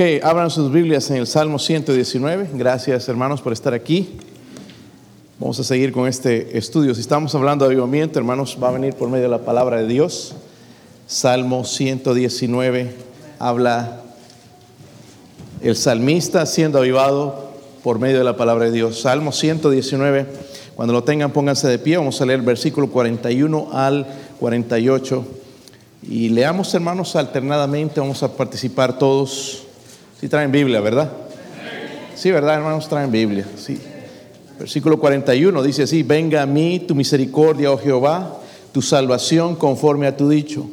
Ok, abran sus Biblias en el Salmo 119. Gracias hermanos por estar aquí. Vamos a seguir con este estudio. Si estamos hablando de avivamiento, hermanos, va a venir por medio de la palabra de Dios. Salmo 119 habla el salmista siendo avivado por medio de la palabra de Dios. Salmo 119, cuando lo tengan pónganse de pie, vamos a leer el versículo 41 al 48. Y leamos hermanos alternadamente, vamos a participar todos Sí traen Biblia, ¿verdad? Sí, ¿verdad, hermanos? Traen Biblia. Sí. Versículo 41 dice así, venga a mí tu misericordia, oh Jehová, tu salvación conforme a tu dicho.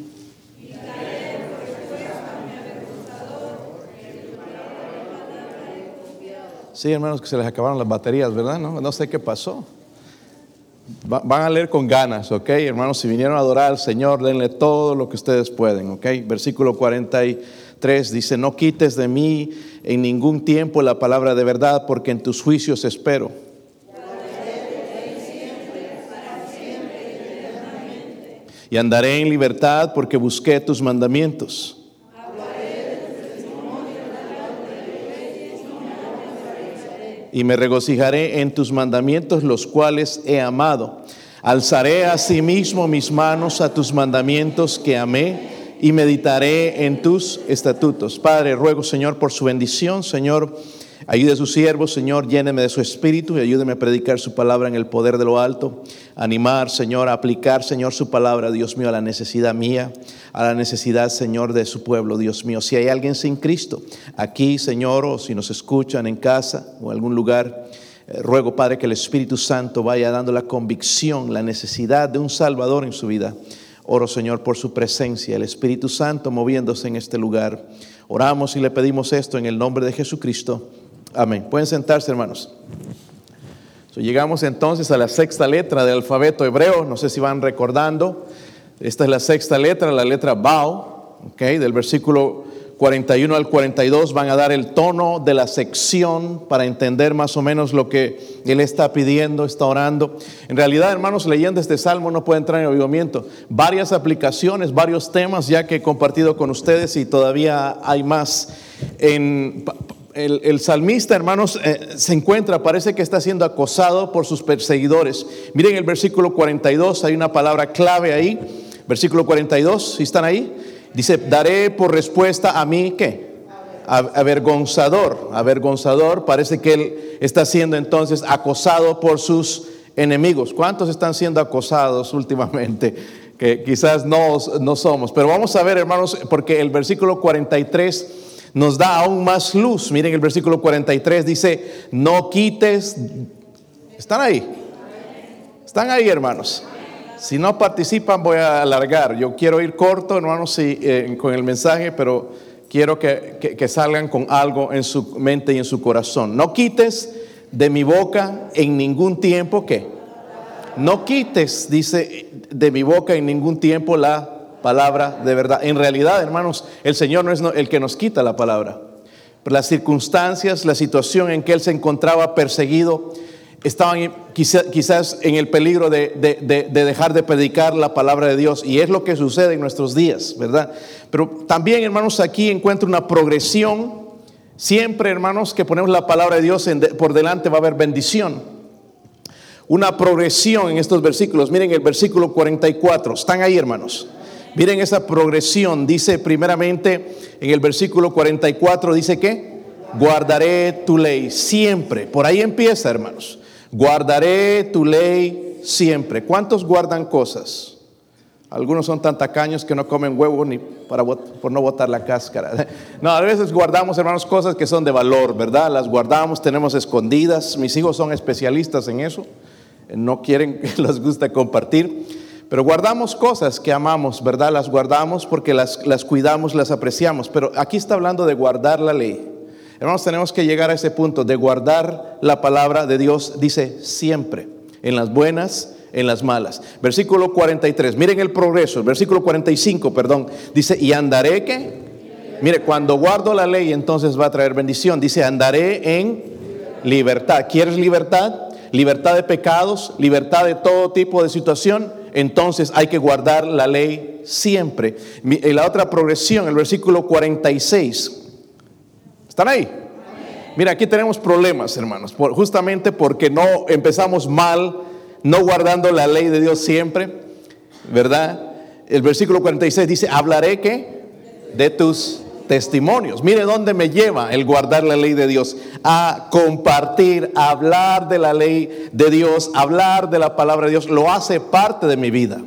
Sí, hermanos, que se les acabaron las baterías, ¿verdad? No, sé qué pasó. van a leer con ganas, ¿ok? Hermanos, si vinieron a adorar al Señor, denle todo lo que ustedes pueden, ¿ok? Versículo 41 dice, no quites de mí en ningún tiempo la palabra de verdad, porque en tus juicios espero. Y andaré en libertad porque busqué tus mandamientos. Y me regocijaré en tus mandamientos, los cuales he amado. Alzaré asimismo mis manos a tus mandamientos que amé y meditaré en tus estatutos. Padre, ruego, Señor, por su bendición, Señor. Ayude a su siervo, Señor, lléneme de su espíritu y ayúdeme a predicar su palabra en el poder de lo alto. Animar, Señor, a aplicar, Señor, su palabra, Dios mío, a la necesidad mía, a la necesidad, Señor, de su pueblo, Dios mío. Si hay alguien sin Cristo, aquí, Señor, o si nos escuchan en casa o en algún lugar, eh, ruego, Padre, que el Espíritu Santo vaya dando la convicción, la necesidad de un Salvador en su vida. Oro, Señor, por su presencia, el Espíritu Santo moviéndose en este lugar. Oramos y le pedimos esto en el nombre de Jesucristo. Amén. Pueden sentarse, hermanos. llegamos entonces a la sexta letra del alfabeto hebreo. No sé si van recordando. Esta es la sexta letra, la letra Bao, del versículo 41 al 42 van a dar el tono de la sección para entender más o menos lo que él está pidiendo, está orando. En realidad, hermanos, leyendo este salmo no puede entrar en avivamiento. Varias aplicaciones, varios temas ya que he compartido con ustedes y todavía hay más. En, el, salmista, hermanos, eh, se encuentra, parece que está siendo acosado por sus perseguidores. Miren el versículo 42, hay una palabra clave ahí. Versículo 42, si están ahí? Dice, daré por respuesta a mí, ¿qué? Avergonzador, avergonzador. Parece que él está siendo entonces acosado por sus enemigos. ¿Cuántos están siendo acosados últimamente? Que quizás no, no somos. Pero vamos a ver, hermanos, porque el versículo 43 nos da aún más luz. Miren el versículo 43 dice, no quites. ¿Están ahí? ¿Están ahí, hermanos? Si no participan, voy a alargar. Yo quiero ir corto, hermanos, eh, con el mensaje, pero quiero que, salgan con algo en su mente y en su corazón. No quites de mi boca en ningún tiempo que. No quites, dice, de mi boca en ningún tiempo la palabra de verdad. En realidad, hermanos, el Señor no es el que nos quita la palabra. Las circunstancias, la situación en que Él se encontraba perseguido, estaban quizás, en el peligro de, dejar de predicar la palabra de Dios. Y es lo que sucede en nuestros días, ¿verdad? Pero también, hermanos, aquí encuentro una progresión. Siempre, hermanos, que ponemos la palabra de Dios por delante va a haber bendición. Una progresión en estos versículos. Miren el versículo 44. Están ahí, hermanos. Miren esa progresión. Dice primeramente en el versículo 44, dice que guardaré tu ley siempre. Por ahí empieza, hermanos. Guardaré tu ley siempre. ¿Cuántos guardan cosas? Algunos son tan tacaños que no comen huevo ni para, por no botar la cáscara. No, a veces guardamos, hermanos, cosas que son de valor, ¿verdad? Las guardamos, tenemos escondidas. Mis hijos son especialistas en eso. No quieren que les guste compartir. Pero guardamos cosas que amamos, ¿verdad? Las guardamos porque las, las cuidamos, las apreciamos. Pero aquí está hablando de guardar la ley. Hermanos, tenemos que llegar a ese punto de guardar la palabra de Dios, dice siempre, en las buenas, en las malas. Versículo 43, miren el progreso, versículo 45, perdón, dice, y andaré que, mire, cuando guardo la ley entonces va a traer bendición, dice, andaré en libertad. ¿Quieres libertad? Libertad de pecados, libertad de todo tipo de situación, entonces hay que guardar la ley siempre. Y la otra progresión, el versículo 46 ¿Están ahí? Mira, aquí tenemos problemas, hermanos, justamente porque no empezamos mal, no guardando la ley de Dios siempre, ¿verdad? El versículo 46 dice, hablaré que de tus testimonios. Mire dónde me lleva el guardar la ley de Dios, a compartir, a hablar de la ley de Dios, hablar de la palabra de Dios, lo hace parte de mi vida.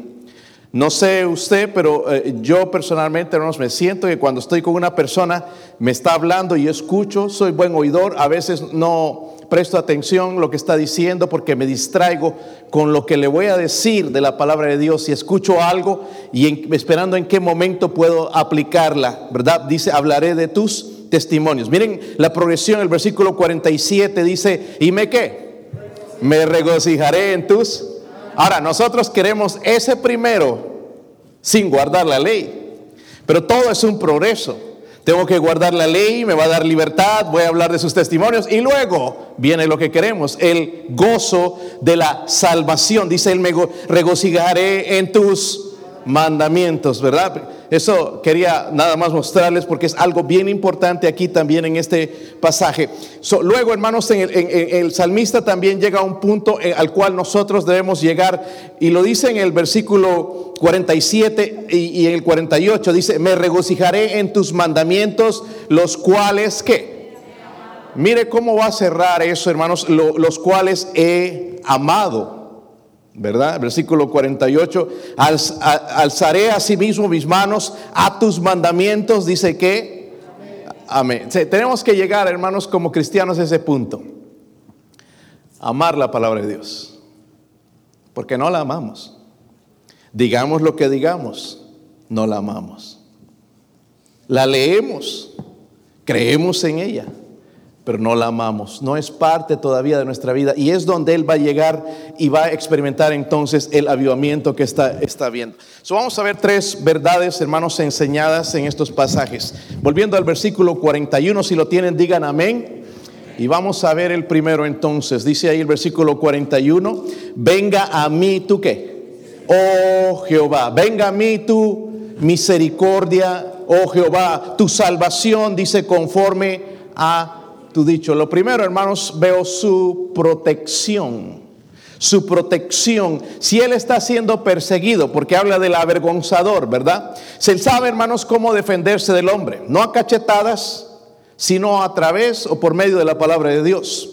No sé usted, pero eh, yo personalmente, hermanos, me siento que cuando estoy con una persona, me está hablando y escucho, soy buen oidor, a veces no presto atención lo que está diciendo porque me distraigo con lo que le voy a decir de la palabra de Dios y escucho algo y esperando en qué momento puedo aplicarla, ¿verdad? Dice, hablaré de tus testimonios. Miren la progresión, el versículo 47 dice, ¿y me qué? Me regocijaré en tus Ahora, nosotros queremos ese primero sin guardar la ley. Pero todo es un progreso. Tengo que guardar la ley, me va a dar libertad, voy a hablar de sus testimonios y luego viene lo que queremos, el gozo de la salvación. Dice él, me regocijaré en tus mandamientos, ¿verdad? Eso quería nada más mostrarles porque es algo bien importante aquí también en este pasaje. luego, hermanos, en el, salmista también llega a un punto eh, al cual nosotros debemos llegar y lo dice en el versículo 47 y, en el 48, dice, me regocijaré en tus mandamientos, los cuales, ¿qué? Mire cómo va a cerrar eso, hermanos, los cuales he amado. ¿Verdad? Versículo 48, alzaré a sí mismo mis manos a tus mandamientos, dice que, amén. tenemos que llegar, hermanos, como cristianos a ese punto. Amar la palabra de Dios, porque no la amamos. Digamos lo que digamos, no la amamos. La leemos, creemos en ella, pero no la amamos. No es parte todavía de nuestra vida y es donde Él va a llegar y va a experimentar entonces el avivamiento que está, está viendo. So, vamos a ver tres verdades, hermanos, enseñadas en estos pasajes. Volviendo al versículo 41, si lo tienen, digan amén. Y vamos a ver el primero entonces. Dice ahí el versículo 41, venga a mí tú qué. Oh Jehová, venga a mí tu misericordia, oh Jehová, tu salvación, dice conforme a tu dicho. Lo primero, hermanos, veo su protección. Su protección. Si él está siendo perseguido, porque habla del avergonzador, ¿verdad? Se sabe, hermanos, cómo defenderse del hombre. No a cachetadas, sino a través o por medio de la palabra de Dios.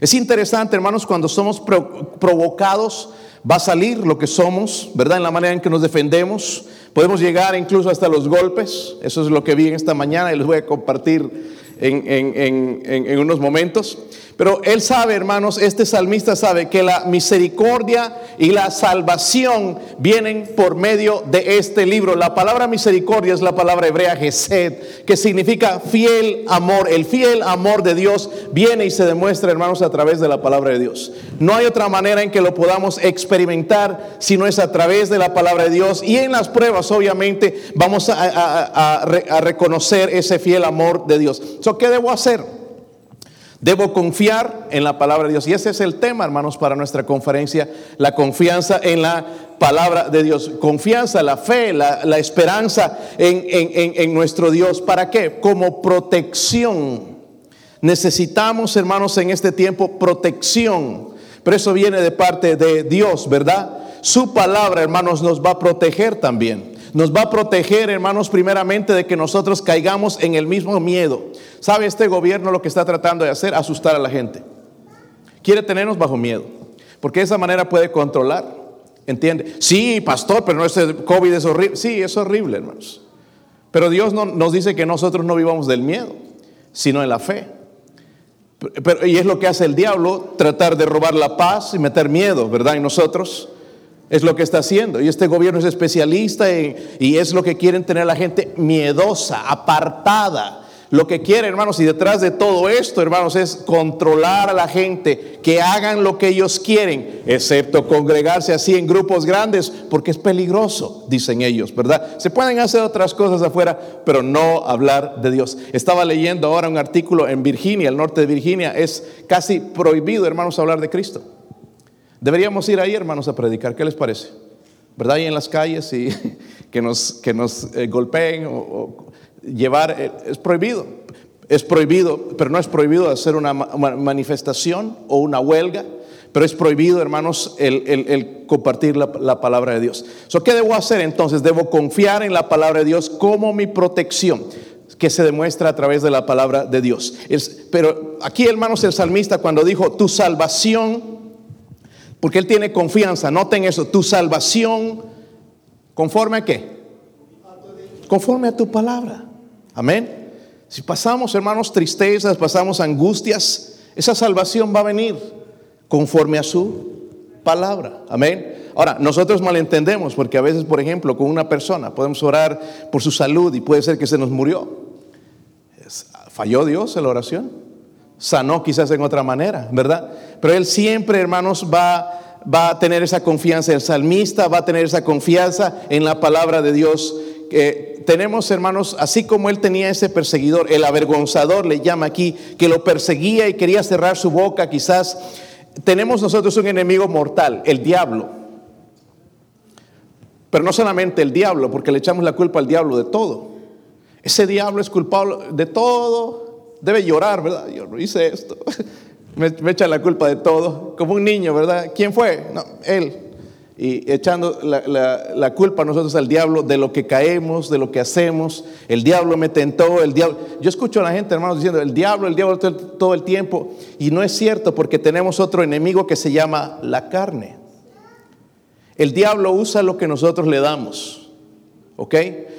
Es interesante, hermanos, cuando somos provocados, va a salir lo que somos, ¿verdad? En la manera en que nos defendemos. Podemos llegar incluso hasta los golpes. Eso es lo que vi en esta mañana y les voy a compartir en, unos momentos. Pero él sabe, hermanos, este salmista sabe que la misericordia y la salvación vienen por medio de este libro. La palabra misericordia es la palabra hebrea Gesed, que significa fiel amor. El fiel amor de Dios viene y se demuestra, hermanos, a través de la palabra de Dios. No hay otra manera en que lo podamos experimentar si no es a través de la palabra de Dios. Y en las pruebas, obviamente, vamos a, reconocer ese fiel amor de Dios. ¿Qué debo hacer? Debo confiar en la palabra de Dios. Y ese es el tema, hermanos, para nuestra conferencia, la confianza en la palabra de Dios. Confianza, la fe, la, esperanza en, en nuestro Dios. ¿Para qué? Como protección. Necesitamos, hermanos, en este tiempo protección. Pero eso viene de parte de Dios, ¿verdad? Su palabra, hermanos, nos va a proteger también. Nos va a proteger, hermanos, primeramente de que nosotros caigamos en el mismo miedo. ¿Sabe este gobierno lo que está tratando de hacer? Asustar a la gente. Quiere tenernos bajo miedo, porque de esa manera puede controlar. ¿Entiende? Sí, pastor, pero no ese COVID es horrible. Sí, es horrible, hermanos. Pero Dios no, nos dice que nosotros no vivamos del miedo, sino en la fe. Pero, y es lo que hace el diablo, tratar de robar la paz y meter miedo, ¿verdad? En nosotros. Es lo que está haciendo. Y este gobierno es especialista y es lo que quieren tener la gente miedosa, apartada. Lo que quiere, hermanos, y detrás de todo esto, hermanos, es controlar a la gente, que hagan lo que ellos quieren, excepto congregarse así en grupos grandes, porque es peligroso, dicen ellos, ¿verdad? Se pueden hacer otras cosas afuera, pero no hablar de Dios. Estaba leyendo ahora un artículo en Virginia, el norte de Virginia, es casi prohibido, hermanos, hablar de Cristo. Deberíamos ir ahí, hermanos, a predicar. ¿Qué les parece? ¿Verdad? Ahí en las calles y que nos, que nos eh, golpeen o, llevar, eh, es prohibido. es prohibido, pero no es prohibido hacer una manifestación o una huelga, pero es prohibido, hermanos, el, compartir la, palabra de Dios. ¿Qué debo hacer entonces? Debo confiar en la palabra de Dios como mi protección que se demuestra a través de la palabra de Dios. pero aquí, hermanos, el salmista cuando dijo tu salvación, porque él tiene confianza, noten eso, tu salvación, conforme a qué? Conforme a tu palabra. Amén. Si pasamos, hermanos, tristezas, pasamos angustias, esa salvación va a venir conforme a su palabra. Amén. Ahora, nosotros malentendemos porque a veces, por ejemplo, con una persona podemos orar por su salud y puede ser que se nos murió. ¿Falló Dios en la oración? Sanó quizás en otra manera, ¿verdad? Pero Él siempre, hermanos, va, va a tener esa confianza. El salmista va a tener esa confianza en la palabra de Dios. que tenemos, hermanos, así como él tenía ese perseguidor, el avergonzador le llama aquí, que lo perseguía y quería cerrar su boca, quizás, tenemos nosotros un enemigo mortal, el diablo. Pero no solamente el diablo, porque le echamos la culpa al diablo de todo. Ese diablo es culpable de todo, debe llorar, ¿verdad? Yo no hice esto. Me, echa la culpa de todo, como un niño, ¿verdad? ¿Quién fue? No, él y echando la, culpa a nosotros al diablo de lo que caemos, de lo que hacemos. El diablo me tentó, el diablo. Yo escucho a la gente, hermanos, diciendo el diablo, el diablo todo el tiempo. Y no es cierto porque tenemos otro enemigo que se llama la carne. El diablo usa lo que nosotros le damos. ¿Ok?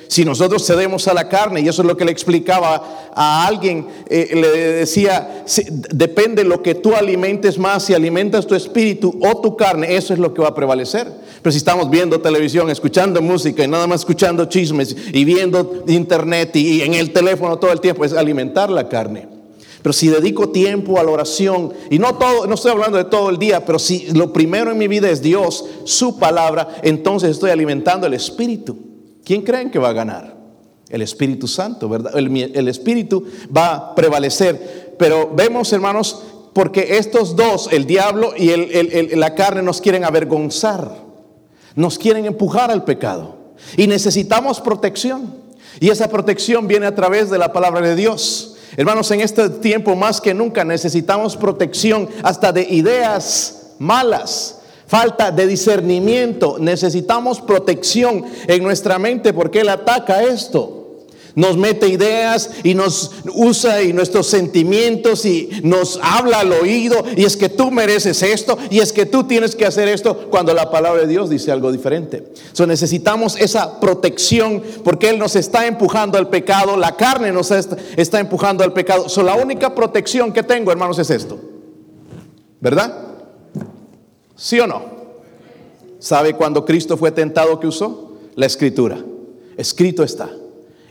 Si nosotros cedemos a la carne, y eso es lo que le explicaba a alguien, eh, le decía, depende lo que tú alimentes más, si alimentas tu espíritu o tu carne, eso es lo que va a prevalecer. Pero si estamos viendo televisión, escuchando música y nada más escuchando chismes y viendo internet y, en el teléfono todo el tiempo, es alimentar la carne. Pero si dedico tiempo a la oración, y no todo, no estoy hablando de todo el día, pero si lo primero en mi vida es Dios, su palabra, entonces estoy alimentando el espíritu. ¿Quién creen que va a ganar? El Espíritu Santo, ¿verdad? El, Espíritu va a prevalecer. Pero vemos, hermanos, porque estos dos, el diablo y la carne, nos quieren avergonzar, nos quieren empujar al pecado. Y necesitamos protección. Y esa protección viene a través de la palabra de Dios. Hermanos, en este tiempo más que nunca necesitamos protección hasta de ideas malas falta de discernimiento, necesitamos protección en nuestra mente porque Él ataca esto. Nos mete ideas y nos usa y nuestros sentimientos y nos habla al oído y es que tú mereces esto y es que tú tienes que hacer esto cuando la palabra de Dios dice algo diferente. So, necesitamos esa protección porque Él nos está empujando al pecado, la carne nos está, empujando al pecado. So, la única protección que tengo, hermanos, es esto. ¿Verdad? ¿Sí o no? ¿Sabe cuando Cristo fue tentado que usó? La escritura. Escrito está.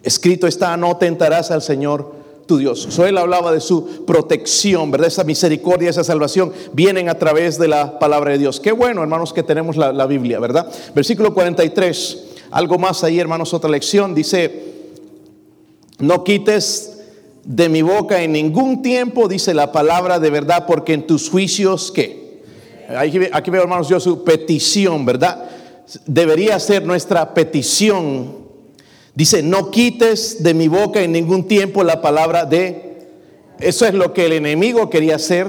Escrito está, no tentarás al Señor tu Dios. So, él hablaba de su protección, ¿verdad? Esa misericordia, esa salvación vienen a través de la palabra de Dios. Qué bueno, hermanos, que tenemos la, la Biblia, ¿verdad? Versículo 43, algo más ahí, hermanos, otra lección. Dice, no quites de mi boca en ningún tiempo, dice la palabra de verdad, porque en tus juicios, ¿qué? Aquí, veo, hermanos, yo su petición, ¿verdad? Debería ser nuestra petición. Dice, no quites de mi boca en ningún tiempo la palabra de... Eso es lo que el enemigo quería hacer.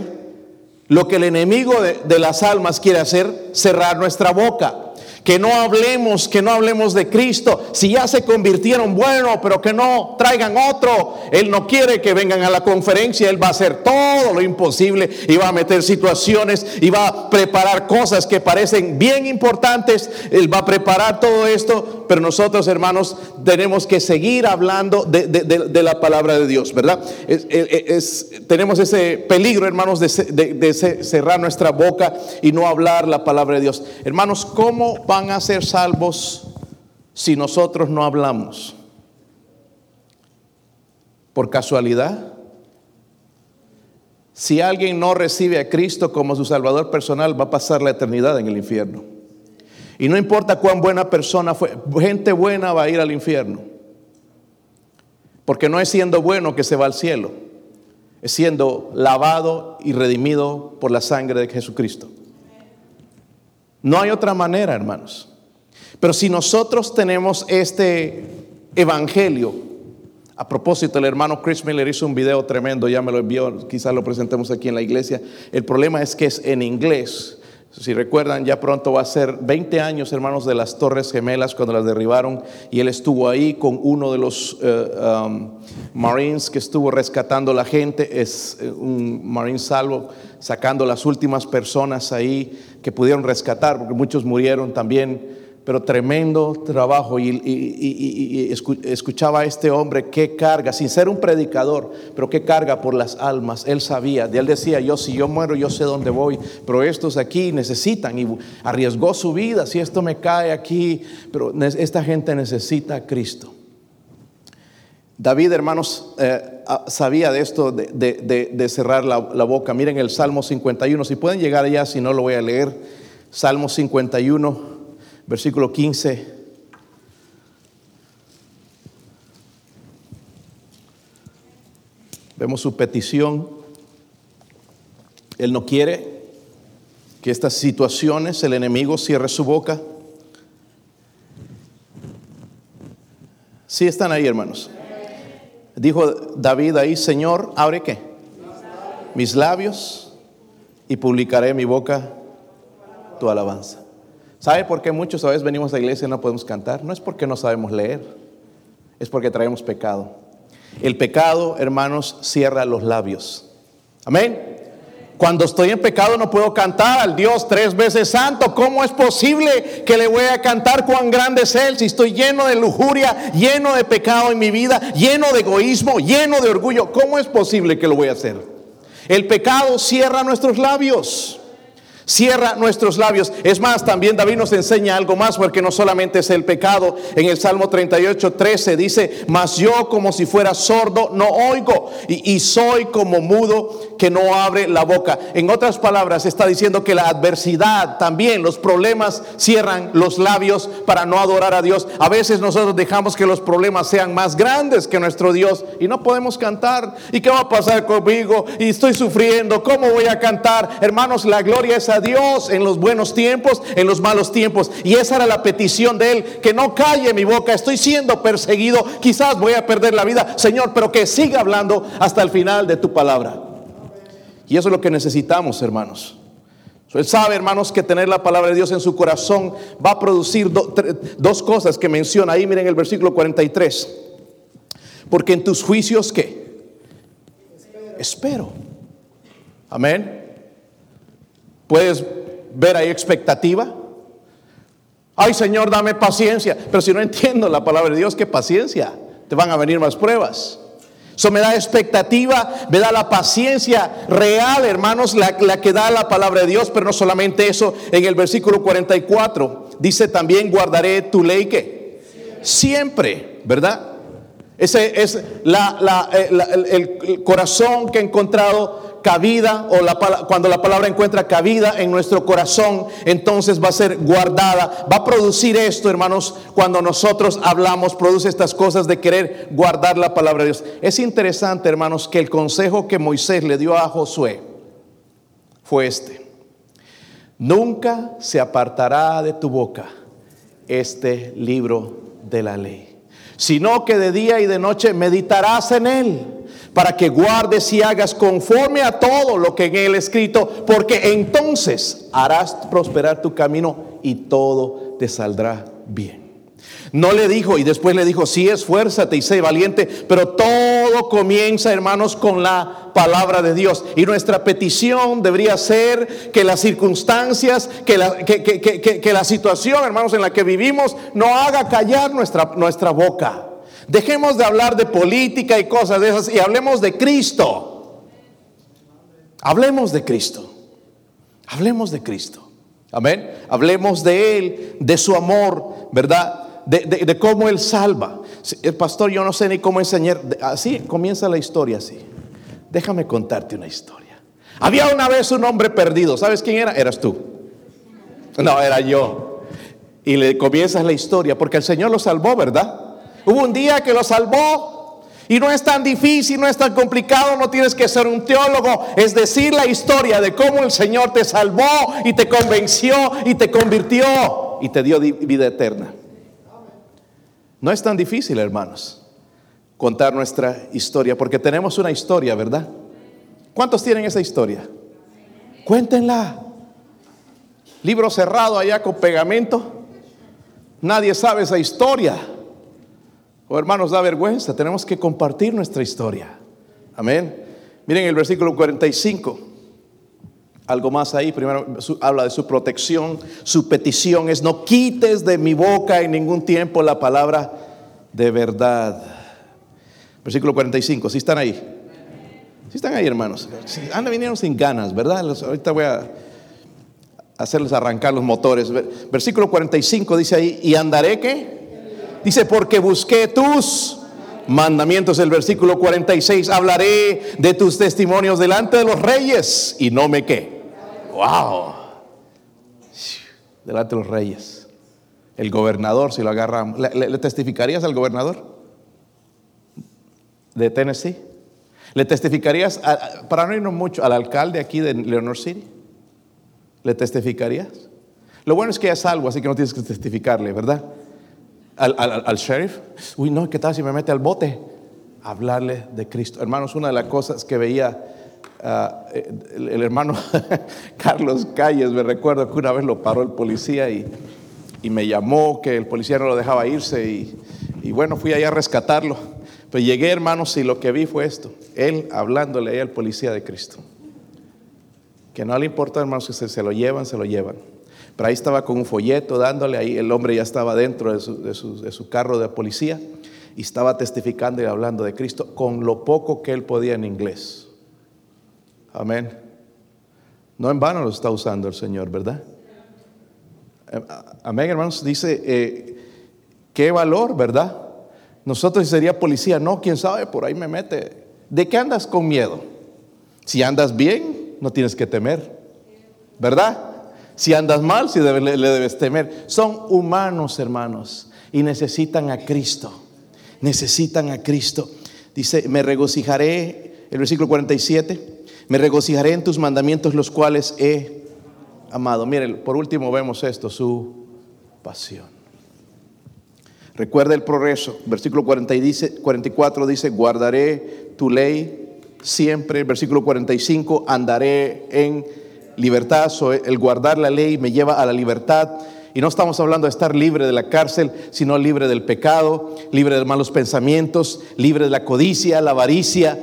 Lo que el enemigo de las almas quiere hacer, cerrar nuestra boca. Que no hablemos, que no hablemos de Cristo. Si ya se convirtieron, bueno, pero que no traigan otro. Él no quiere que vengan a la conferencia. Él va a hacer todo lo imposible y va a meter situaciones y va a preparar cosas que parecen bien importantes. Él va a preparar todo esto. Pero nosotros, hermanos, tenemos que seguir hablando de, la palabra de Dios, ¿verdad? tenemos ese peligro, hermanos, de, cerrar nuestra boca y no hablar la palabra de Dios. Hermanos, ¿cómo van a ser salvos si nosotros no hablamos? ¿Por casualidad? Si alguien no recibe a Cristo como su Salvador personal, va a pasar la eternidad en el infierno. Y no importa cuán buena persona fue, gente buena va a ir al infierno. Porque no es siendo bueno que se va al cielo, es siendo lavado y redimido por la sangre de Jesucristo. No hay otra manera, hermanos. Pero si nosotros tenemos este evangelio, A propósito, el hermano Chris Miller hizo un video tremendo, ya me lo envió, quizás lo presentemos aquí en la iglesia. El problema es que es en inglés. Si recuerdan, ya pronto va a ser 20 años, hermanos, de las Torres Gemelas cuando las derribaron y él estuvo ahí con uno de los eh, um, Marines que estuvo rescatando la gente, es eh, un Marine salvo, sacando las últimas personas ahí que pudieron rescatar, porque muchos murieron también pero tremendo trabajo. Y, escuchaba a este hombre qué carga, sin ser un predicador, pero qué carga por las almas. Él sabía, él decía, yo si yo muero, yo sé dónde voy, pero estos aquí necesitan y arriesgó su vida, si esto me cae aquí, pero esta gente necesita a Cristo. David, hermanos, eh, ah, sabía de esto, de, cerrar la boca. Miren el Salmo 51, si pueden llegar allá, si no lo voy a leer. Salmo 51 versículo 15. Vemos su petición. Él no quiere que estas situaciones el enemigo cierre su boca. Sí están ahí, hermanos. Dijo David ahí, Señor, abre qué? Mis labios y publicaré mi boca tu alabanza. ¿Sabe por qué muchos a veces venimos a la iglesia y no podemos cantar? No es porque no sabemos leer, es porque traemos pecado. El pecado, hermanos, cierra los labios. Amén. Cuando estoy en pecado no puedo cantar al Dios tres veces santo. ¿Cómo es posible que le voy a cantar cuán grande es Él si estoy lleno de lujuria, lleno de pecado en mi vida, lleno de egoísmo, lleno de orgullo? ¿Cómo es posible que lo voy a hacer? El pecado cierra nuestros labios. Cierra nuestros labios. Es más, también David nos enseña algo más, porque no solamente es el pecado. En el Salmo 38, 13 dice, mas yo como si fuera sordo no oigo, y, y, soy como mudo que no abre la boca. En otras palabras, está diciendo que la adversidad también, los problemas cierran los labios para no adorar a Dios. A veces nosotros dejamos que los problemas sean más grandes que nuestro Dios y no podemos cantar. ¿Y qué va a pasar conmigo? Y estoy sufriendo. ¿Cómo voy a cantar? Hermanos, la gloria es Dios en los buenos tiempos, en los malos tiempos. Y esa era la petición de él, que no calle mi boca, estoy siendo perseguido, quizás voy a perder la vida, Señor, pero que siga hablando hasta el final de tu palabra. Y eso es lo que necesitamos, hermanos. Él sabe, hermanos, que tener la palabra de Dios en su corazón va a producir dos cosas que menciona ahí, miren el versículo 43. Porque en tus juicios, ¿qué? Espero. Amén. Puedes ver ahí expectativa. Ay Señor, dame paciencia. Pero si no entiendo la palabra de Dios, ¿qué paciencia? Te van a venir más pruebas. Eso me da expectativa, me da la paciencia real, hermanos, la, que da la palabra de Dios, pero no solamente eso. En el versículo 44 dice también, guardaré tu ley que siempre, ¿verdad? Ese es la, eh, el corazón que he encontrado cabida o la, cuando la palabra encuentra cabida en nuestro corazón, entonces va a ser guardada. Va a producir esto, hermanos, cuando nosotros hablamos, produce estas cosas de querer guardar la palabra de Dios. Es interesante, hermanos, que el consejo que Moisés le dio a Josué fue este. Nunca se apartará de tu boca este libro de la ley, sino que de día y de noche meditarás en él para que guardes y hagas conforme a todo lo que en él escrito, porque entonces harás prosperar tu camino y todo te saldrá bien. No le dijo, y después le dijo, sí, esfuérzate y sé valiente, pero todo comienza, hermanos, con la palabra de Dios. Y nuestra petición debería ser que las circunstancias, que la, que, la situación, hermanos, en la que vivimos, no haga callar nuestra, nuestra boca. Dejemos de hablar de política y cosas de esas y hablemos de Cristo. Hablemos de Cristo. Hablemos de Cristo. Amén. Hablemos de Él, de su amor, ¿verdad? De, cómo Él salva. El pastor, yo no sé ni cómo enseñar. Así comienza la historia, así. Déjame contarte una historia. Había una vez un hombre perdido. ¿Sabes quién era? Eras tú. No, era yo. Y le comienzas la historia porque el Señor lo salvó, ¿verdad? Hubo un día que lo salvó. Y no es tan difícil, no es tan complicado, no tienes que ser un teólogo. Es decir la historia de cómo el Señor te salvó y te convenció y te convirtió y te dio vida eterna. No es tan difícil, hermanos. contar nuestra historia, porque tenemos una historia, ¿verdad? ¿Cuántos tienen esa historia? Cuéntenla. Libro cerrado allá con pegamento. Nadie sabe esa historia. Oh, hermanos, da vergüenza. Tenemos que compartir nuestra historia. Amén. Miren el versículo 45. Algo más ahí. Primero habla de su protección. Su petición es no quites de mi boca en ningún tiempo la palabra de verdad. Versículo 45. ¿Sí están ahí? ¿Sí están ahí, hermanos? Anda, vinieron sin ganas, ¿verdad? Ahorita voy a hacerles arrancar los motores. Versículo 45 dice ahí, ¿y andaré qué? Dice, porque busqué tus mandamientos. El versículo 46, hablaré de tus testimonios delante de los reyes y no me qué. Wow. Delante de los reyes. El gobernador, si lo agarramos. ¿Le, testificarías al gobernador de Tennessee? ¿Le testificarías, para no irnos mucho, al alcalde aquí de Leonor City? ¿Le testificarías? Lo bueno es que ya es salvo, así que no tienes que testificarle, ¿verdad? Al, sheriff, uy, no, ¿qué tal si me mete al bote? Hablarle de Cristo. Hermanos, una de las cosas que veía ah, el, hermano Carlos Calles, me recuerdo que una vez lo paró el policía y, me llamó que el policía no lo dejaba irse y, y bueno, fui allá a rescatarlo. Pero llegué, hermanos, y lo que vi fue esto, él hablándole ahí al policía de Cristo que no le importa, hermanos, que se, lo llevan, se lo llevan. Pero ahí estaba con un folleto dándole, ahí el hombre ya estaba dentro de su, carro de policía y estaba testificando y hablando de Cristo con lo poco que él podía en inglés. Amén. No en vano lo está usando el Señor, ¿verdad? Eh, amén, hermanos. Dice, eh, qué valor, ¿verdad? Nosotros sería policía, no, quién sabe, por ahí me mete. ¿De qué andas con miedo? Si andas bien, no tienes que temer, ¿verdad? Si andas mal, si le, debes temer. Son humanos, hermanos, y necesitan a Cristo. Necesitan a Cristo. Dice, me regocijaré, el versículo 47, me regocijaré en tus mandamientos los cuales he amado. Miren, por último vemos esto, su pasión. Recuerda el progreso. Versículo 40 dice, 44 dice, guardaré tu ley siempre, versículo 45, andaré en libertad, el guardar la ley me lleva a la libertad. Y no estamos hablando de estar libre de la cárcel, sino libre del pecado, libre de malos pensamientos, libre de la codicia, la avaricia.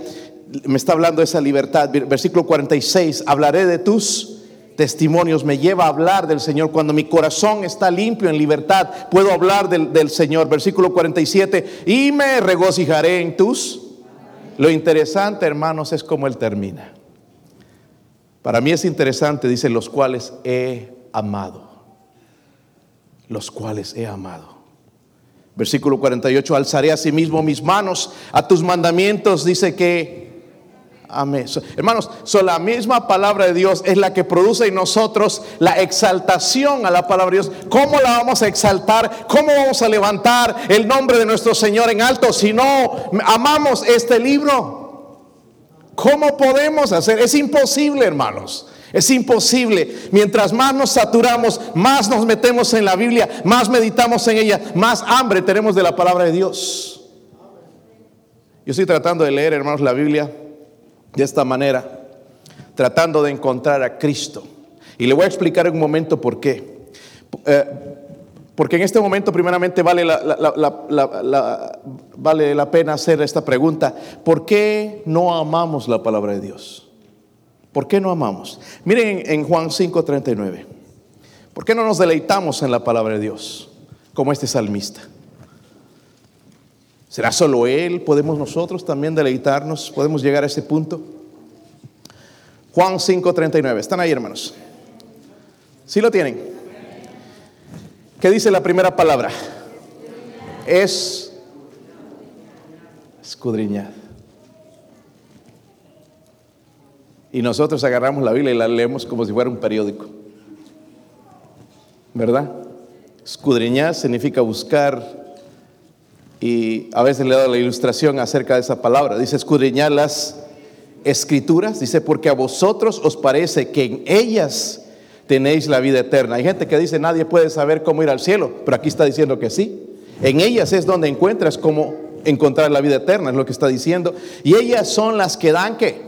Me está hablando de esa libertad. Versículo 46, hablaré de tus testimonios, me lleva a hablar del Señor. Cuando mi corazón está limpio en libertad, puedo hablar del, del Señor. Versículo 47, y me regocijaré en tus lo interesante, hermanos, es cómo él termina. Para mí es interesante, dice, los cuales he amado. Los cuales he amado. Versículo 48, alzaré a sí mismo mis manos a tus mandamientos, dice que Amén. Hermanos, so la misma palabra de Dios es la que produce en nosotros la exaltación a la palabra de Dios. ¿Cómo la vamos a exaltar? ¿Cómo vamos a levantar el nombre de nuestro Señor en alto si no amamos este libro? ¿Cómo podemos hacer? Es imposible, hermanos. Es imposible. Mientras más nos saturamos, más nos metemos en la Biblia, más meditamos en ella, más hambre tenemos de la palabra de Dios. Yo estoy tratando de leer, hermanos, la Biblia de esta manera, tratando de encontrar a Cristo. Y le voy a explicar en un momento por qué. Eh, porque en este momento primeramente vale la, vale la pena hacer esta pregunta. ¿Por qué no amamos la palabra de Dios? ¿Por qué no amamos? Miren en Juan 5:39. ¿Por qué no nos deleitamos en la palabra de Dios como este salmista? ¿Será solo Él? ¿Podemos nosotros también deleitarnos? ¿Podemos llegar a ese punto? Juan 5:39. ¿Están ahí, hermanos? ¿Sí lo tienen? ¿Qué dice la primera palabra? Es escudriñar. Y nosotros agarramos la Biblia y la leemos como si fuera un periódico. ¿Verdad? Escudriñar significa buscar y a veces le he dado la ilustración acerca de esa palabra. Dice escudriñar las escrituras. Dice, porque a vosotros os parece que en ellas tenéis la vida eterna. Hay gente que dice, nadie puede saber cómo ir al cielo, pero aquí está diciendo que sí. En ellas es donde encuentras cómo encontrar la vida eterna, es lo que está diciendo. Y ellas son las que dan qué.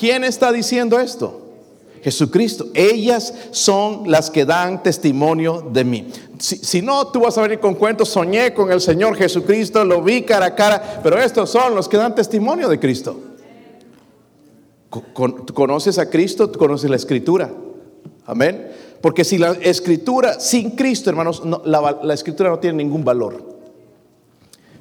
¿Quién está diciendo esto? Jesucristo. Ellas son las que dan testimonio de mí. Si, no, tú vas a venir con cuentos, soñé con el Señor Jesucristo, lo vi cara a cara, pero estos son los que dan testimonio de Cristo. conoces a Cristo, tú conoces la Escritura. Amén. Porque si la Escritura, sin Cristo, hermanos, la, la Escritura no tiene ningún valor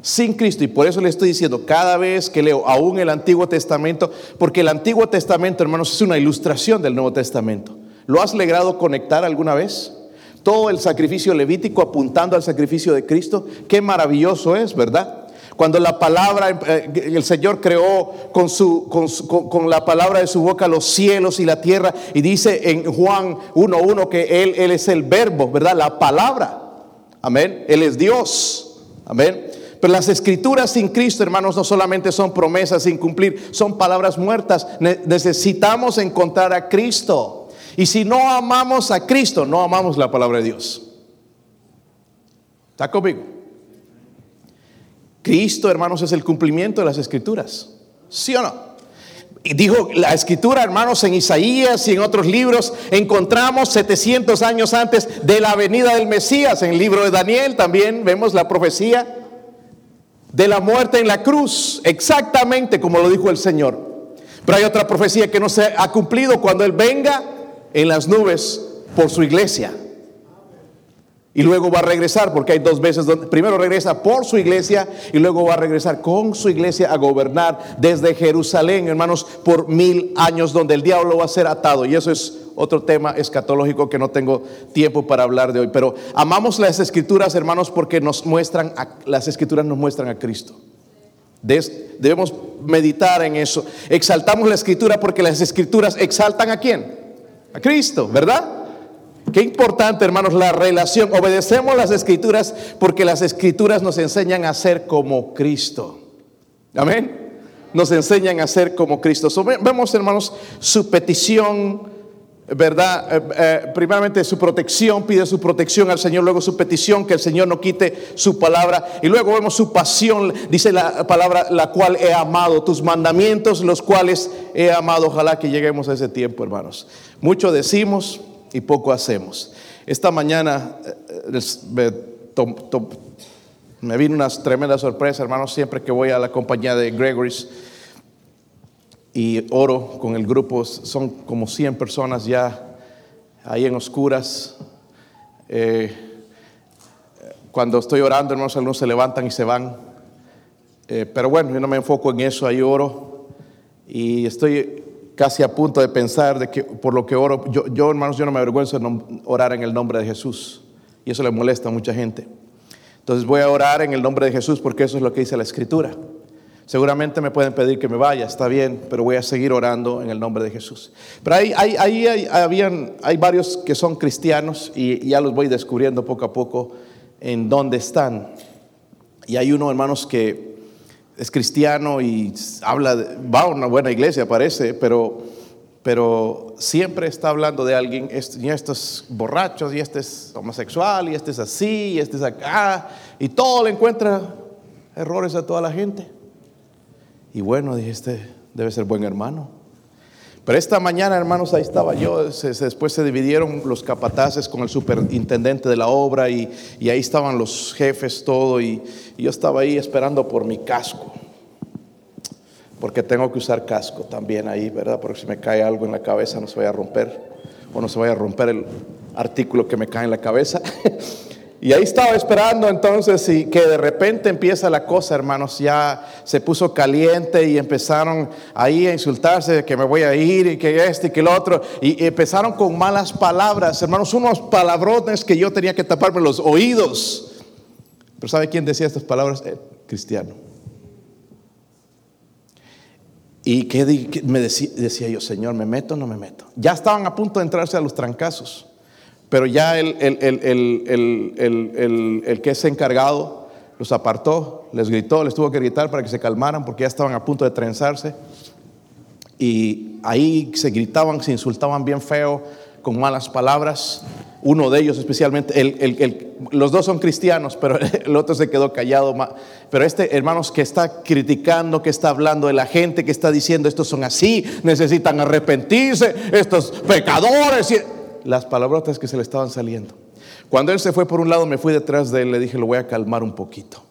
sin Cristo. Y por eso le estoy diciendo cada vez que leo aún el Antiguo Testamento, porque el Antiguo Testamento, hermanos, es una ilustración del Nuevo Testamento. ¿Lo has logrado conectar alguna vez? Todo el sacrificio levítico apuntando al sacrificio de Cristo. Qué maravilloso es, ¿verdad? Cuando la palabra, eh, el Señor creó con, su, con, la palabra de su boca los cielos y la tierra, y dice en Juan 1.1 que él, él es el verbo, ¿verdad? La palabra. Amén. Él es Dios. Amén. Pero las escrituras sin Cristo, hermanos, no solamente son promesas sin cumplir, son palabras muertas. necesitamos encontrar a Cristo. Y si no amamos a Cristo, no amamos la palabra de Dios. ¿Está conmigo? Cristo, hermanos, es el cumplimiento de las escrituras. ¿Sí o no? Y dijo la escritura, hermanos, en Isaías y en otros libros, encontramos 700 años antes de la venida del Mesías. En el libro de Daniel también vemos la profecía de la muerte en la cruz, exactamente como lo dijo el Señor. Pero hay otra profecía que no se ha cumplido cuando Él venga en las nubes por su iglesia. Y luego va a regresar, porque hay dos veces donde primero regresa por su iglesia y luego va a regresar con su iglesia a gobernar desde Jerusalén, hermanos, por mil años, donde el diablo va a ser atado. Y eso es otro tema escatológico que no tengo tiempo para hablar de hoy. Pero amamos las escrituras, hermanos, porque nos muestran, las escrituras nos muestran a Cristo. Debemos meditar en eso. Exaltamos la escritura porque las escrituras exaltan a quién? A Cristo, ¿verdad? Qué importante, hermanos, la relación. Obedecemos las escrituras porque las escrituras nos enseñan a ser como Cristo. Amén. Nos enseñan a ser como Cristo. vemos, hermanos, su petición, ¿verdad? Eh, eh, su protección, pide su protección al Señor, luego su petición, que el Señor no quite su palabra, y luego vemos su pasión, dice la palabra, la cual he amado, tus mandamientos, los cuales he amado. Ojalá que lleguemos a ese tiempo, hermanos. Mucho decimos, y poco hacemos. Esta mañana eh, me, vino una tremenda sorpresa, hermanos, siempre que voy a la compañía de Gregory's y oro con el grupo, son como 100 personas ya ahí en oscuras. Eh, cuando estoy orando, hermanos, algunos se levantan y se van. Eh, pero bueno, yo no me enfoco en eso, ahí oro. Y estoy casi a punto de pensar de que por lo que oro, yo, hermanos, yo no me avergüenzo de orar en el nombre de Jesús. Y eso le molesta a mucha gente. Entonces voy a orar en el nombre de Jesús porque eso es lo que dice la Escritura. Seguramente me pueden pedir que me vaya, está bien, pero voy a seguir orando en el nombre de Jesús. Pero ahí, hay, hay varios que son cristianos y, ya los voy descubriendo poco a poco en dónde están. Y hay uno, hermanos, que es cristiano y habla, va a una buena iglesia, parece, pero, pero siempre está hablando de alguien, y estos borrachos, y este es homosexual, y este es así, y este es acá, y todo le encuentra errores a toda la gente. Y bueno, dije, este debe ser buen hermano. Pero esta mañana, hermanos, ahí estaba yo. después se dividieron los capataces con el superintendente de la obra y, ahí estaban los jefes, todo. Y, y, yo estaba ahí esperando por mi casco. Porque tengo que usar casco también ahí, ¿verdad? Porque si me cae algo en la cabeza no se vaya a romper. O no se vaya a romper el artículo que me cae en la cabeza. Y ahí estaba esperando entonces y que de repente empieza la cosa, hermanos, ya se puso caliente y empezaron ahí a insultarse que me voy a ir y que este y que el otro. Y empezaron con malas palabras, hermanos, unos palabrones que yo tenía que taparme los oídos. Pero ¿sabe quién decía estas palabras? El cristiano. Y que me decía, decía yo, Señor, ¿me meto o no me meto? Ya estaban a punto de entrarse a los trancazos. Pero ya el, el, que es encargado los apartó, les gritó, les tuvo que gritar para que se calmaran porque ya estaban a punto de trenzarse. Y ahí se gritaban, se insultaban bien feo, con malas palabras. uno de ellos especialmente, los dos son cristianos, pero el otro se quedó callado. Pero este, hermanos, que está criticando, que está hablando de la gente, que está diciendo, estos son así, necesitan arrepentirse, estos pecadores. Las palabrotas que se le estaban saliendo. Cuando él se fue por un lado, me fui detrás de él, le dije, lo voy a calmar un poquito.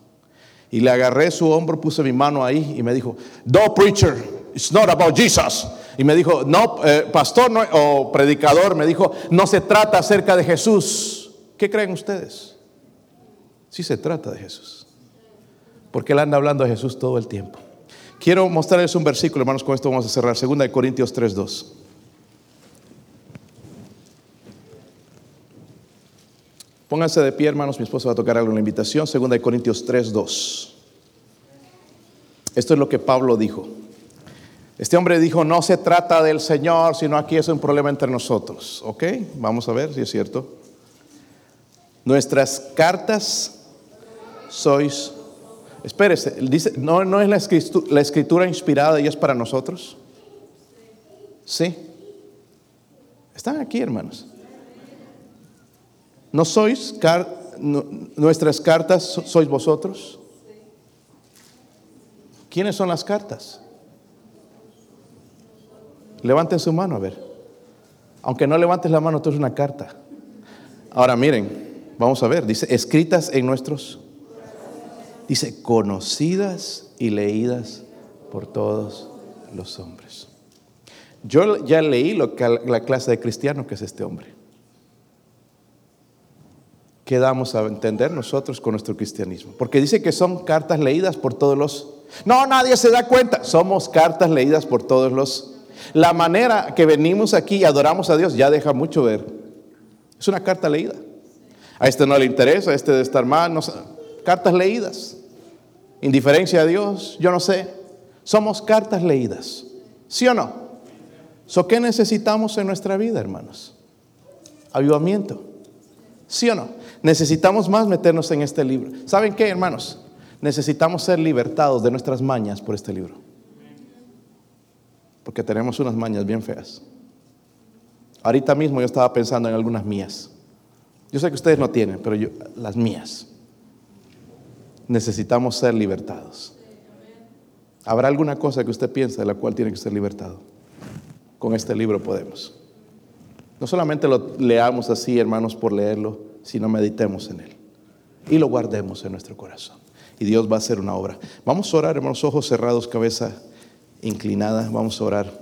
Y le agarré su hombro, puse mi mano ahí y me dijo, no, preacher, it's not about Jesus. Y me dijo, no, eh, pastor o predicador, me dijo, no se trata acerca de Jesús. ¿Qué creen ustedes? Sí se trata de Jesús. Porque él anda hablando de Jesús todo el tiempo. Quiero mostrarles un versículo, hermanos, con esto vamos a cerrar. Segunda de Corintios 3.2. Pónganse de pie, hermanos. Mi esposo va a tocar algo en la invitación. Segunda de Corintios 3.2. Esto es lo que Pablo dijo. Este hombre dijo, no se trata del Señor, sino aquí es un problema entre nosotros. ¿Ok? Vamos a ver si es cierto. Nuestras cartas sois... Espérese, dice, ¿no, no es la escritura, la escritura inspirada y es para nosotros? Sí. Están aquí, hermanos. ¿No sois nuestras cartas, sois vosotros? ¿Quiénes son las cartas? Levanten su mano a ver. Aunque no levantes la mano, esto es una carta. Ahora miren, vamos a ver, dice, escritas en nuestros, dice, conocidas y leídas por todos los hombres. Yo ya leí lo que, la clase de cristiano que es este hombre. ¿Qué damos a entender nosotros con nuestro cristianismo? Porque dice que son cartas leídas por todos los... No, nadie se da cuenta. Somos cartas leídas por todos los la manera que venimos aquí y adoramos a Dios ya deja mucho ver. Es una carta leída. A este no le interesa, a este de estar mal. cartas leídas. Indiferencia a Dios, yo no sé. Somos cartas leídas. ¿Sí o no? So, ¿Qué necesitamos en nuestra vida, hermanos? Avivamiento. ¿Sí o no? Necesitamos más meternos en este libro. ¿Saben qué, hermanos? Necesitamos ser libertados de nuestras mañas por este libro porque tenemos unas mañas bien feas. Ahorita mismo yo estaba pensando en algunas mías. Yo sé que ustedes no tienen, pero yo, las mías. Necesitamos ser libertados. ¿Habrá alguna cosa que usted piensa de la cual tiene que ser libertado? Con este libro podemos. No solamente lo leamos así, hermanos, por leerlo, sino meditemos en él. Y lo guardemos en nuestro corazón. Y Dios va a hacer una obra. Vamos a orar, hermanos, ojos cerrados, cabeza inclinada. Vamos a orar.